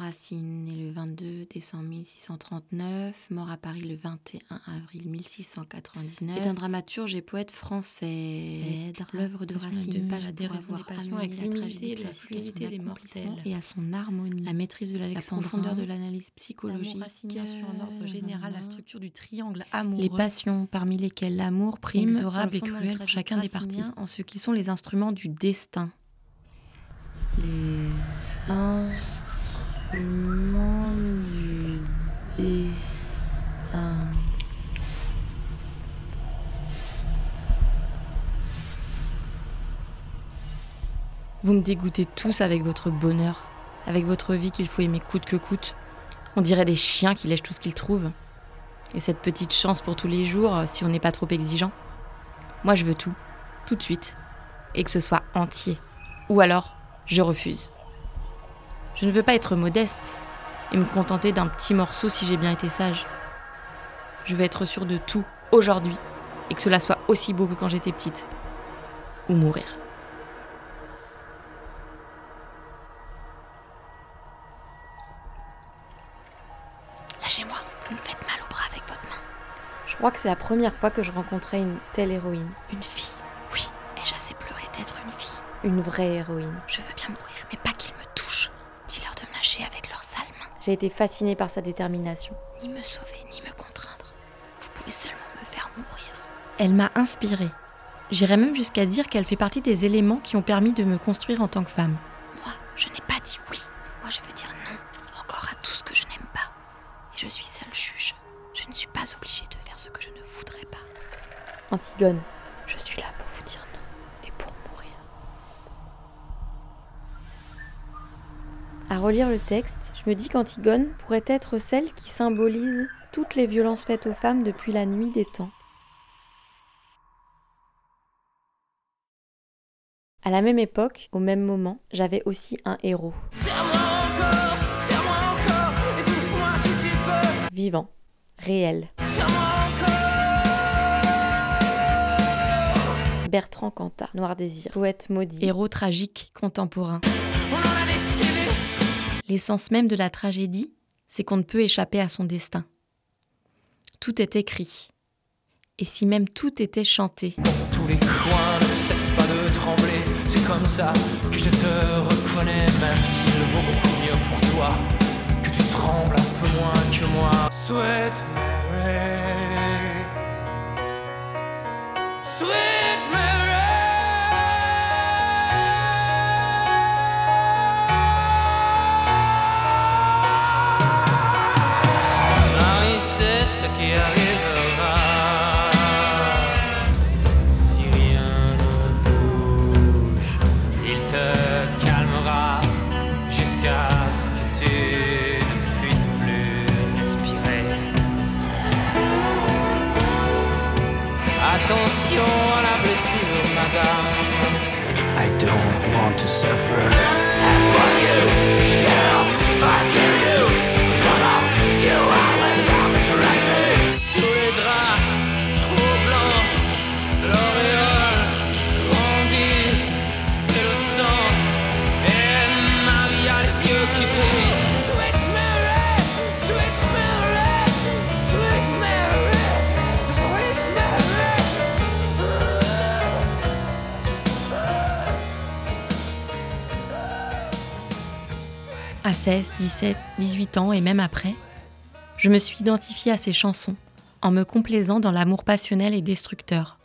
Racine né le 22 décembre 1639, mort à Paris le 21 avril 1699, est un dramaturge et poète français. L'œuvre de Racine passe la pour avoir avec avec l'humilité et la fluidité des mortels. et à son harmonie, La maîtrise de la l'Alexandrin, profondeur de l'analyse psychologique, sur en ordre général la structure du triangle amoureux. les passions parmi lesquelles l'amour prime, Inexorable et cruel pour chacun des partis. en ce qu'ils sont les instruments du destin. Les Vous me dégoûtez tous avec votre bonheur, avec votre vie qu'il faut aimer coûte que coûte. On dirait des chiens qui lèchent tout ce qu'ils trouvent. Et cette petite chance pour tous les jours, euh, si on n'est pas trop exigeant. Moi, je veux tout, tout de suite, et que ce soit entier. Ou alors, je refuse. Je ne veux pas être modeste et me contenter d'un petit morceau si j'ai bien été sage. Je veux être sûre de tout aujourd'hui et que cela soit aussi beau que quand j'étais petite. Ou mourir. Lâchez-moi, vous me faites mal au bras avec votre main. Je crois que c'est la première fois que je rencontrais une telle héroïne. Une fille, oui. Ai-je assez pleuré d'être une fille Une vraie héroïne. Je veux bien mourir, mais pas touchent. Avec leurs sales mains. J'ai été fascinée par sa détermination. Ni me sauver, ni me contraindre. Vous pouvez seulement me faire mourir. Elle m'a inspirée. J'irais même jusqu'à dire qu'elle fait partie des éléments qui ont permis de me construire en tant que femme. Moi, je n'ai pas dit oui. Moi, je veux dire non. Encore à tout ce que je n'aime pas. Et je suis seule juge. Je ne suis pas obligée de faire ce que je ne voudrais pas. Antigone, je suis là À relire le texte, je me dis qu'Antigone pourrait être celle qui symbolise toutes les violences faites aux femmes depuis la nuit des temps. À la même époque, au même moment, j'avais aussi un héros. Vivant, réel. Bertrand Cantat, Noir Désir, poète maudit. Héros tragique, contemporain. L'essence même de la tragédie, c'est qu'on ne peut échapper à son destin. Tout est écrit. Et si même tout était chanté, Tous les coins ne cessent pas de trembler. C'est comme ça que je te reconnais, même s'il vaut beaucoup mieux pour toi que tu trembles un peu moins que moi. Sweet madame. I don't want to suffer. Fuck you. 16, 17, 18 ans et même après, je me suis identifiée à ces chansons en me complaisant dans l'amour passionnel et destructeur.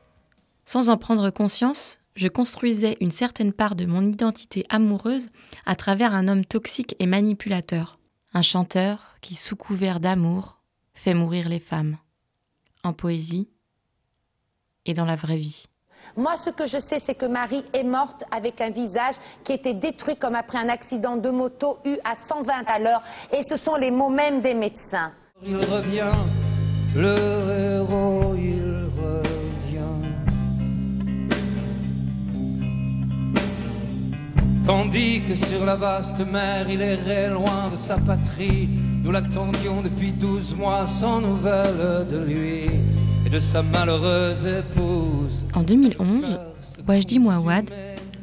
Sans en prendre conscience, je construisais une certaine part de mon identité amoureuse à travers un homme toxique et manipulateur, un chanteur qui, sous couvert d'amour, fait mourir les femmes, en poésie et dans la vraie vie. Moi, ce que je sais, c'est que Marie est morte avec un visage qui était détruit comme après un accident de moto eu à 120 à l'heure. Et ce sont les mots même des médecins. Il revient, le héros, il revient. Tandis que sur la vaste mer, il errait loin de sa patrie. Nous l'attendions depuis douze mois sans nouvelles de lui de sa malheureuse épouse. En 2011, Wajdi Mouawad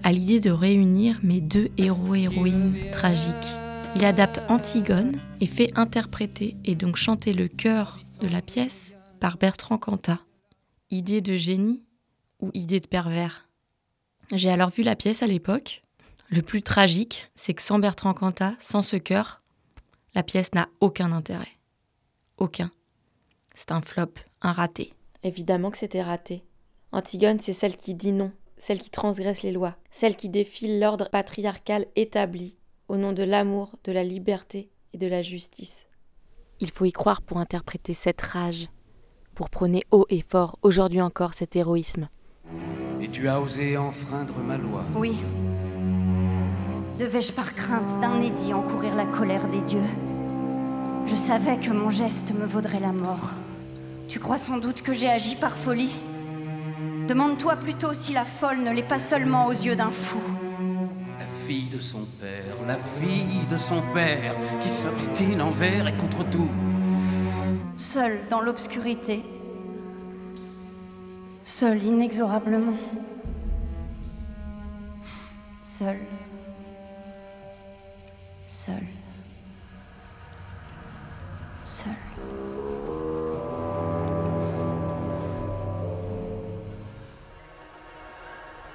a l'idée de réunir mes deux héros-héroïnes tragiques, Il adapte Antigone et fait interpréter et donc chanter le chœur de la pièce par Bertrand Cantat. Idée de génie ou idée de pervers? J'ai alors vu la pièce à l'époque. Le plus tragique, c'est que sans Bertrand Cantat, sans ce chœur, la pièce n'a aucun intérêt. Aucun. C'est un flop, un raté. Évidemment que c'était raté. Antigone, c'est celle qui dit non, celle qui transgresse les lois, celle qui défile l'ordre patriarcal établi au nom de l'amour, de la liberté et de la justice. Il faut y croire pour interpréter cette rage, pour prôner haut et fort, aujourd'hui encore, cet héroïsme. Et tu as osé enfreindre ma loi Oui. Devais-je par crainte d'un édit encourir la colère des dieux? Je savais que mon geste me vaudrait la mort. Tu crois sans doute que j'ai agi par folie Demande-toi plutôt si la folle ne l'est pas seulement aux yeux d'un fou. La fille de son père, la fille de son père, qui s'obstine envers et contre tout. Seule dans l'obscurité, seule inexorablement, seule, seule.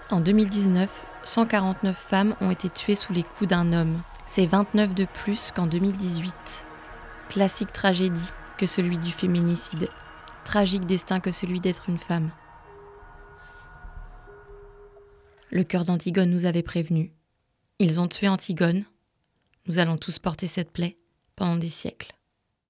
En 2019, 149 femmes ont été tuées sous les coups d'un homme. C'est 29 de plus qu'en 2018. Classique tragédie que celui du féminicide. Tragique destin que celui d'être une femme. Le cœur d'Antigone nous avait prévenus. Ils ont tué Antigone. Nous allons tous porter cette plaie pendant des siècles.